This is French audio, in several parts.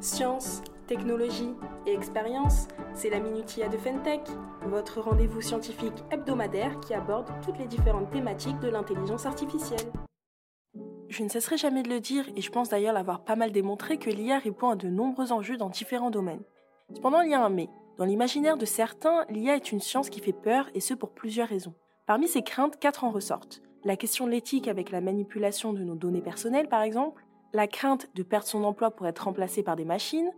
Science, technologie et expérience, c'est la Minutia de Fentech, votre rendez-vous scientifique hebdomadaire qui aborde toutes les différentes thématiques de l'intelligence artificielle. Je ne cesserai jamais de le dire, et je pense d'ailleurs l'avoir pas mal démontré, que l'IA répond à de nombreux enjeux dans différents domaines. Cependant, il y a un mais. Dans l'imaginaire de certains, l'IA est une science qui fait peur, et ce pour plusieurs raisons. Parmi ces craintes, quatre en ressortent. La question de l'éthique avec la manipulation de nos données personnelles, par exemple, la crainte de perdre son emploi pour être remplacé par des machines,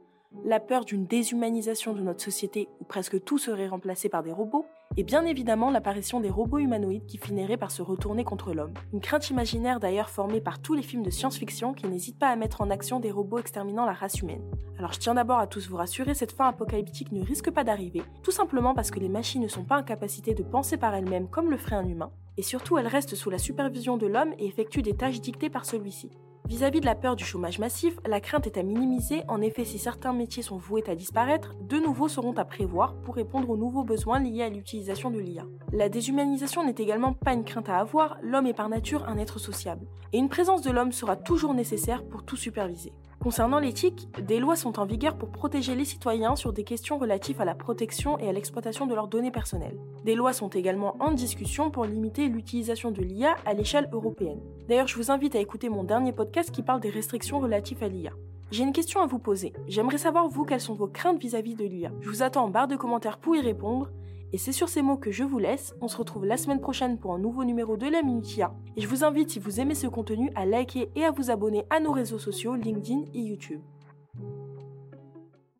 la peur d'une déshumanisation de notre société où presque tout serait remplacé par des robots, et bien évidemment l'apparition des robots humanoïdes qui finiraient par se retourner contre l'homme. Une crainte imaginaire d'ailleurs formée par tous les films de science-fiction qui n'hésitent pas à mettre en action des robots exterminant la race humaine. Alors je tiens d'abord à tous vous rassurer, cette fin apocalyptique ne risque pas d'arriver, tout simplement parce que les machines ne sont pas en capacité de penser par elles-mêmes comme le ferait un humain, et surtout elles restent sous la supervision de l'homme et effectuent des tâches dictées par celui-ci. Vis-à-vis de la peur du chômage massif, la crainte est à minimiser. En effet, si certains métiers sont voués à disparaître, de nouveaux seront à prévoir pour répondre aux nouveaux besoins liés à l'utilisation de l'IA. La déshumanisation n'est également pas une crainte à avoir, l'homme est par nature un être sociable. Et une présence de l'homme sera toujours nécessaire pour tout superviser. Concernant l'éthique, des lois sont en vigueur pour protéger les citoyens sur des questions relatives à la protection et à l'exploitation de leurs données personnelles. Des lois sont également en discussion pour limiter l'utilisation de l'IA à l'échelle européenne. D'ailleurs, je vous invite à écouter mon dernier podcast qui parle des restrictions relatives à l'IA. J'ai une question à vous poser. J'aimerais savoir, vous, quelles sont vos craintes vis-à-vis de l'IA. Je vous attends en barre de commentaires pour y répondre. Et c'est sur ces mots que je vous laisse. On se retrouve la semaine prochaine pour un nouveau numéro de la Minutia. Et je vous invite, si vous aimez ce contenu, à liker et à vous abonner à nos réseaux sociaux LinkedIn et YouTube.